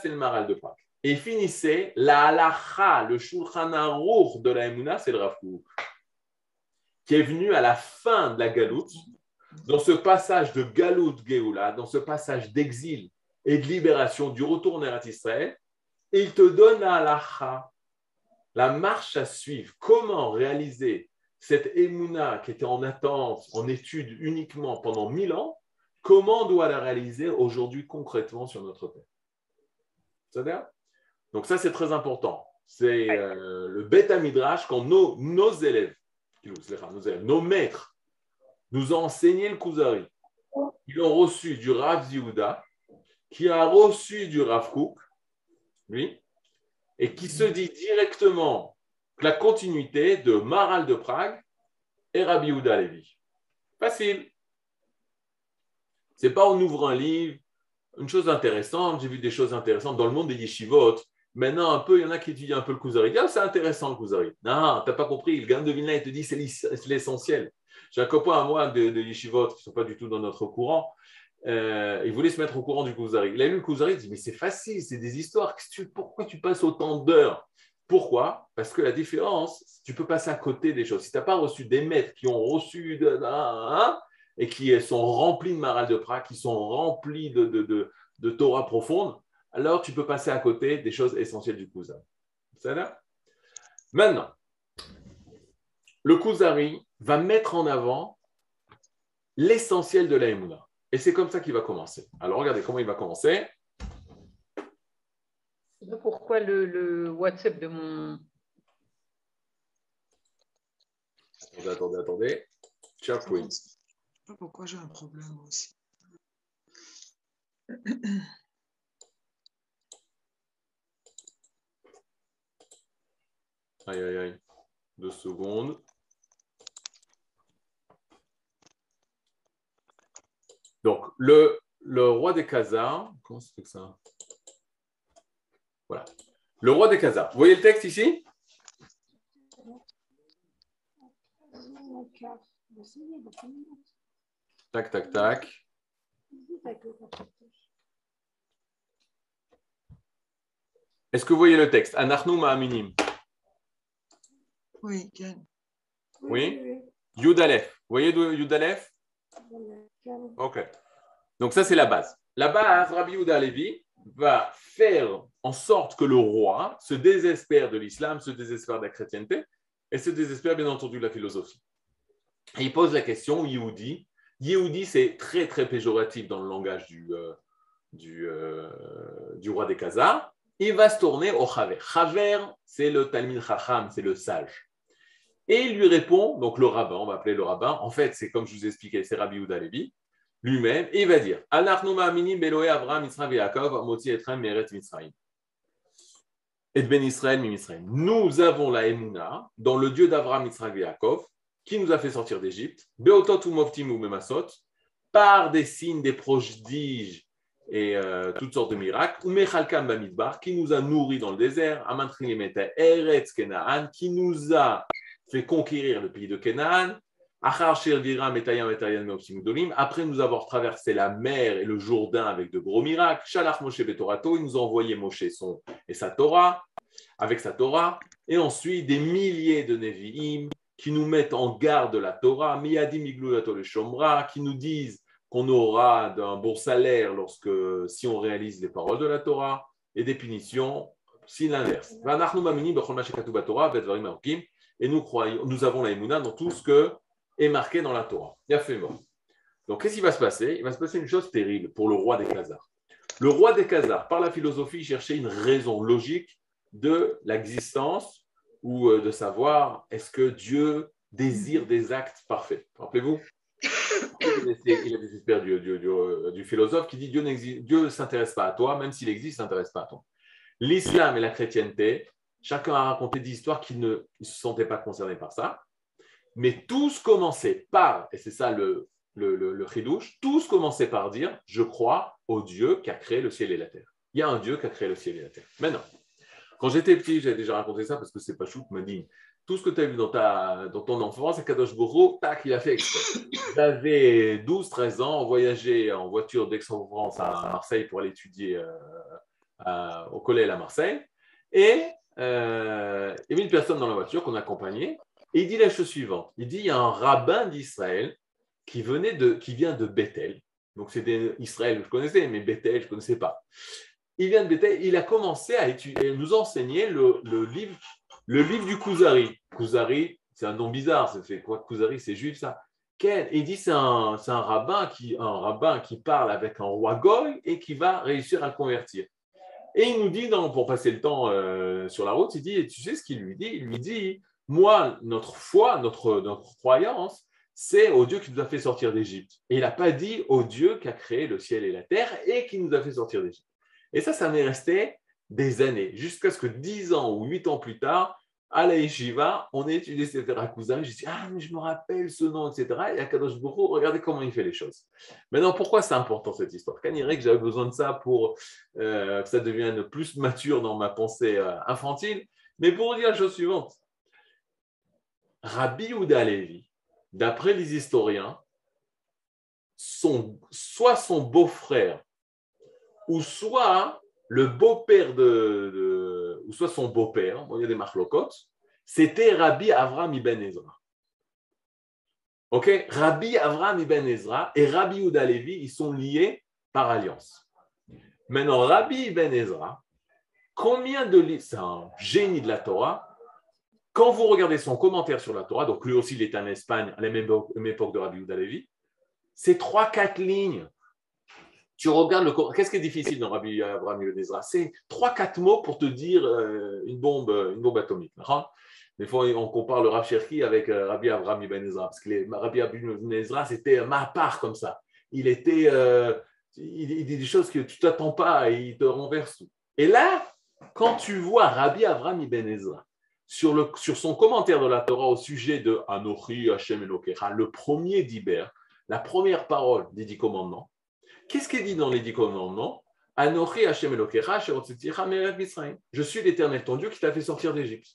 c'est le Maral de Prague. Et il finissait la halacha, le Shulchan Aruch de la Emouna, c'est le Rav qui est venu à la fin de la galoute, dans ce passage de galoute Géoula, dans ce passage d'exil et de libération du retour en Israël, et il te donne à la la marche à suivre, comment réaliser cette Emouna qui était en attente, en étude uniquement pendant mille ans, comment on doit la réaliser aujourd'hui concrètement sur notre terre? C'est-à-dire Donc ça, c'est très important. C'est euh, le bêta midrash quand nos, nos élèves nos maîtres nous ont enseigné le Kuzari. Ils ont reçu du Rav Ziouda, qui a reçu du Rav lui, et qui se dit directement que la continuité de Maral de Prague et Rabbi Yehuda Levi. Facile. C'est pas on ouvre un livre, une chose intéressante, j'ai vu des choses intéressantes dans le monde des yeshivot, Maintenant, un peu, il y en a qui étudient un peu le Kuzari. Ah, c'est intéressant le Kuzari. Non, tu n'as pas compris. Le gain de Vilna, il te dit c'est l'essentiel. J'ai un copain à moi de, de Yeshivot qui ne sont pas du tout dans notre courant. Euh, il voulait se mettre au courant du Kuzari. Il a lu le Kuzari, il dit Mais c'est facile, c'est des histoires. Pourquoi tu passes autant d'heures? Pourquoi? Parce que la différence, tu peux passer à côté des choses. Si tu n'as pas reçu des maîtres qui ont reçu de, et qui sont remplis de Maral de Prague, qui sont remplis de, de, de Torah profonde, alors tu peux passer à côté des choses essentielles du Kuzari. Maintenant, le Kuzari va mettre en avant l'essentiel de la Et c'est comme ça qu'il va commencer. Alors regardez comment il va commencer.
Pourquoi le, WhatsApp de mon.
Attendez, attendez, attendez. Ciao,
oui. Pourquoi j'ai un problème aussi
Aïe, aïe, aïe. Deux secondes. Donc, le, le roi des Khazars. Comment ça fait que ça Voilà. Le roi des Khazars. Vous voyez le texte ici? Tac, tac, tac. Est-ce que vous voyez le texte? Anachnu ma'aminim.
Oui, Ken.
Oui Yudalef. Vous voyez Yudalef? Ok. Donc ça, c'est la base. La base, Rabbi Yuda Levi va faire en sorte que le roi se désespère de l'islam, se désespère de la chrétienté et se désespère bien entendu de la philosophie. Et il pose la question, Yehudi. Yehudi, c'est très très péjoratif dans le langage du, euh, du, euh, du roi des Khazars il va se tourner au Chaver. Chaver, c'est le Talmud Chacham, c'est le sage. Et il lui répond, donc le rabbin, on va appeler le rabbin, en fait, c'est comme je vous ai expliqué, c'est Rabbi Uda Levi, lui-même, et il va dire. Et Ben Nous avons la Emouna dans le Dieu d'Avraham, Israël Yaakov, qui nous a fait sortir d'Égypte, Beotot ou Moftim par des signes, des prodiges et euh, toutes sortes de miracles, qui nous a nourris dans le désert, Eretz Kenaan, qui nous a fait conquérir le pays de Kenaan, après nous avoir traversé la mer et le Jourdain avec de gros miracles, Shalach Moshe Betorato, il nous a envoyé Moshe son et sa Torah, avec sa Torah, et ensuite des milliers de Nevi'im qui nous mettent en garde de la Torah, Miyadim Shomra, qui nous disent qu'on aura d'un bon salaire lorsque, si on réalise les paroles de la Torah, et des punitions si l'inverse. Et nous, croyons, nous avons la émouna dans tout ce que est marqué dans la Torah. Il a fait mort. Donc, qu'est-ce qui va se passer? Il va se passer une chose terrible pour le roi des Khazars. Le roi des Khazars, par la philosophie, cherchait une raison logique de l'existence ou euh, de savoir est-ce que Dieu désire des actes parfaits? Rappelez-vous? Il a des experts du, euh, du, philosophe qui dit Dieu ne s'intéresse pas à toi, même s'il existe, il ne s'intéresse pas à toi. L'islam et la chrétienté, chacun a raconté des histoires qui ne se sentaient pas concernés par ça, mais tous commençaient par, et c'est ça le, le, le, chidouche, tous commençaient par dire Je crois au Dieu qui a créé le ciel et la terre. Il y a un Dieu qui a créé le ciel et la terre. Maintenant, quand j'étais petit, j'avais déjà raconté ça parce que c'est pas chou me dit tout ce que tu as vu dans, ta, dans ton enfance, c'est Kadosh Bourou, tac, il a fait exprès. J'avais 12-13 ans, on voyageait en voiture d'Aix-en-Provence à Marseille pour aller étudier euh, au collège à Marseille. Et euh, il y avait une personne dans la voiture qu'on accompagnait. Et il dit la chose suivante. Il dit, il y a un rabbin d'Israël qui, venait de, qui vient de Bethel. Donc c'était Israël que je connaissais, mais Bethel, je ne connaissais pas. Il vient de Bethel, il a commencé à nous enseigner le, livre le livre du Kuzari. Kuzari, c'est un nom bizarre. Ça fait quoi Kuzari, c'est juif ça. Il dit c'est un, un, rabbin qui, un rabbin qui parle avec un roi goy et qui va réussir à le convertir. Et il nous dit, pour passer le temps euh, sur la route, il dit, tu sais ce qu'il lui dit? Il lui dit, moi, notre foi, notre, notre croyance, c'est au Dieu qui nous a fait sortir d'Égypte. Et il n'a pas dit au Dieu qui a créé le ciel et la terre et qui nous a fait sortir d'Égypte. Et ça, ça m'est resté des années, jusqu'à ce que dix ans ou huit ans plus tard, à la Yeshiva, on étudié Sefer Akuzan, je dis, ah, je me rappelle ce nom, etc. Et Kadosh Boko, regardez comment il fait les choses. Maintenant, pourquoi c'est important cette histoire? Quand que j'avais besoin de ça pour euh, que ça devienne plus mature dans ma pensée euh, infantile, mais pour dire la chose suivante. Rabbi Ouda d'après les historiens, soit son beau-frère, ou soit le beau-père de, ou soit son beau-père, il y a des marlocotes, c'était Rabbi Avram ibn Ezra. Rabbi Avram ibn Ezra et Rabbi Uda Levi, ils sont liés par alliance. Maintenant, Rabbi ibn Ezra, combien de c'est un génie de la Torah, quand vous regardez son commentaire sur la Torah, donc lui aussi il est en Espagne à la même époque de Rabbi Uda Levi, c'est trois, quatre lignes tu regardes le Qu'est-ce qui est difficile dans Rabbi Abraham Ibn Ezra? C'est trois, quatre mots pour te dire euh, une, bombe, une bombe atomique. Des fois, on compare le Rav Cherki avec euh, Rabbi Abraham Ibn Ezra, parce que Rabbi Abraham Ibn Ezra, c'était ma part comme ça. Il était, euh, il, dit des choses que tu t'attends pas et il te renverse tout. Et là, quand tu vois Rabbi Abraham Ibn Ezra sur, le, sur son commentaire de la Torah au sujet de Anochi Hashem Elokecha, le premier d'Iber, la première parole des dix commandements, Qu'est-ce qui est dit dans les dix commandements Je suis l'éternel ton Dieu qui t'a fait sortir d'Égypte.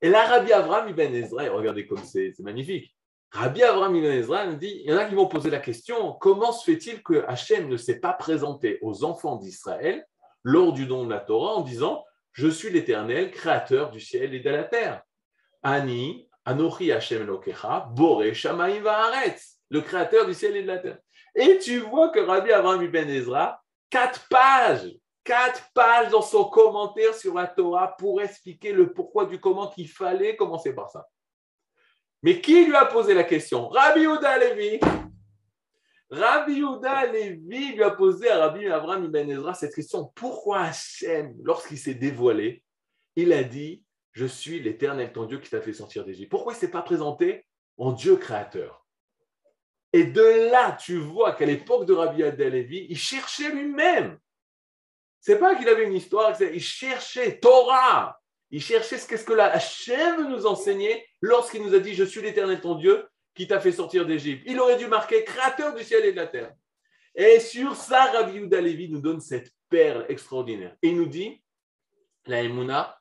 Et l'Arabie Avram ibn Ezra, regardez comme c'est magnifique. Rabbi Abraham Ibn Ezra dit, il y en a qui vont poser la question, comment se fait-il que Hachem ne s'est pas présenté aux enfants d'Israël lors du don de la Torah en disant, je suis l'Éternel, créateur du ciel et de la terre. Ani, Anochi Hachem Elokecha, Boré Shamaim Vaaretz, le créateur du ciel et de la terre. Et tu vois que Rabbi Abraham Ibn Ezra, quatre pages, quatre pages dans son commentaire sur la Torah pour expliquer le pourquoi du comment qu'il fallait commencer par ça. Mais qui lui a posé la question? Rabbi Ouda Levi. Rabbi Ouda Levi lui a posé à Rabbi Abraham Ibn Ezra cette question. Pourquoi Hachem, lorsqu'il s'est dévoilé, il a dit Je suis l'éternel ton Dieu qui t'a fait sortir d'Égypte Pourquoi il ne s'est pas présenté? En Dieu créateur Et de là, tu vois qu'à l'époque de Rabbi Ouda Levi, il cherchait lui-même. C'est pas qu'il avait une histoire, il cherchait Torah. Il cherchait ce qu'est-ce que la Hachem nous enseignait lorsqu'il nous a dit Je suis l'éternel ton Dieu qui t'a fait sortir d'Égypte. Il aurait dû marquer créateur du ciel et de la terre. Et sur ça, Rabbi Yehuda Levi nous donne cette perle extraordinaire. Il nous dit La Emouna,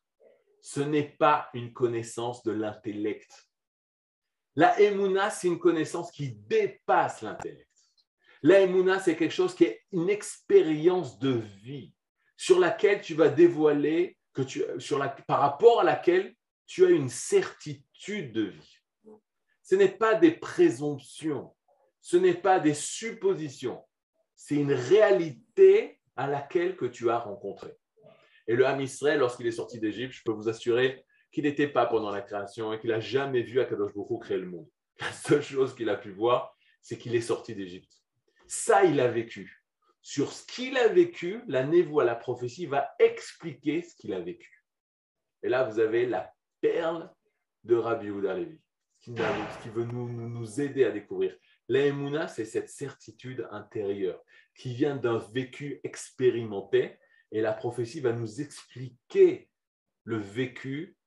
ce n'est pas une connaissance de l'intellect. La Emouna, c'est une connaissance qui dépasse l'intellect. La Emouna, c'est quelque chose qui est une expérience de vie sur laquelle tu vas dévoiler que tu, sur la, par rapport à laquelle tu as une certitude de vie. Ce n'est pas des présomptions, ce n'est pas des suppositions, c'est une réalité à laquelle que tu as rencontré. Et le Ham lorsqu'il est sorti d'Égypte, je peux vous assurer qu'il n'était pas pendant la création et qu'il n'a jamais vu Akadosh Baruch créer le monde. La seule chose qu'il a pu voir, c'est qu'il est sorti d'Égypte. Ça, il a vécu sur ce qu'il a vécu, la névoie, la prophétie va expliquer ce qu'il a vécu. Et là, vous avez la perle de Rabbi Yehuda Levi, ce qui veut nous, aider à découvrir. L'Aemuna, c'est cette certitude intérieure qui vient d'un vécu expérimenté, et la prophétie va nous expliquer le vécu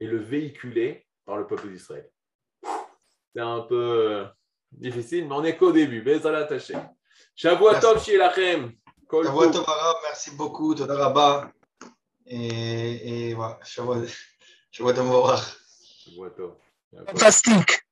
et le véhiculer par le peuple d'Israël. C'est un peu difficile, mais on n'est qu'au début. Bezala attaché. Shavua Tov Shielachem.
Shavua Tov merci beaucoup, Toda Rabba. Et, et voilà, Shavua Tov Shavua Tov.
Fantastique.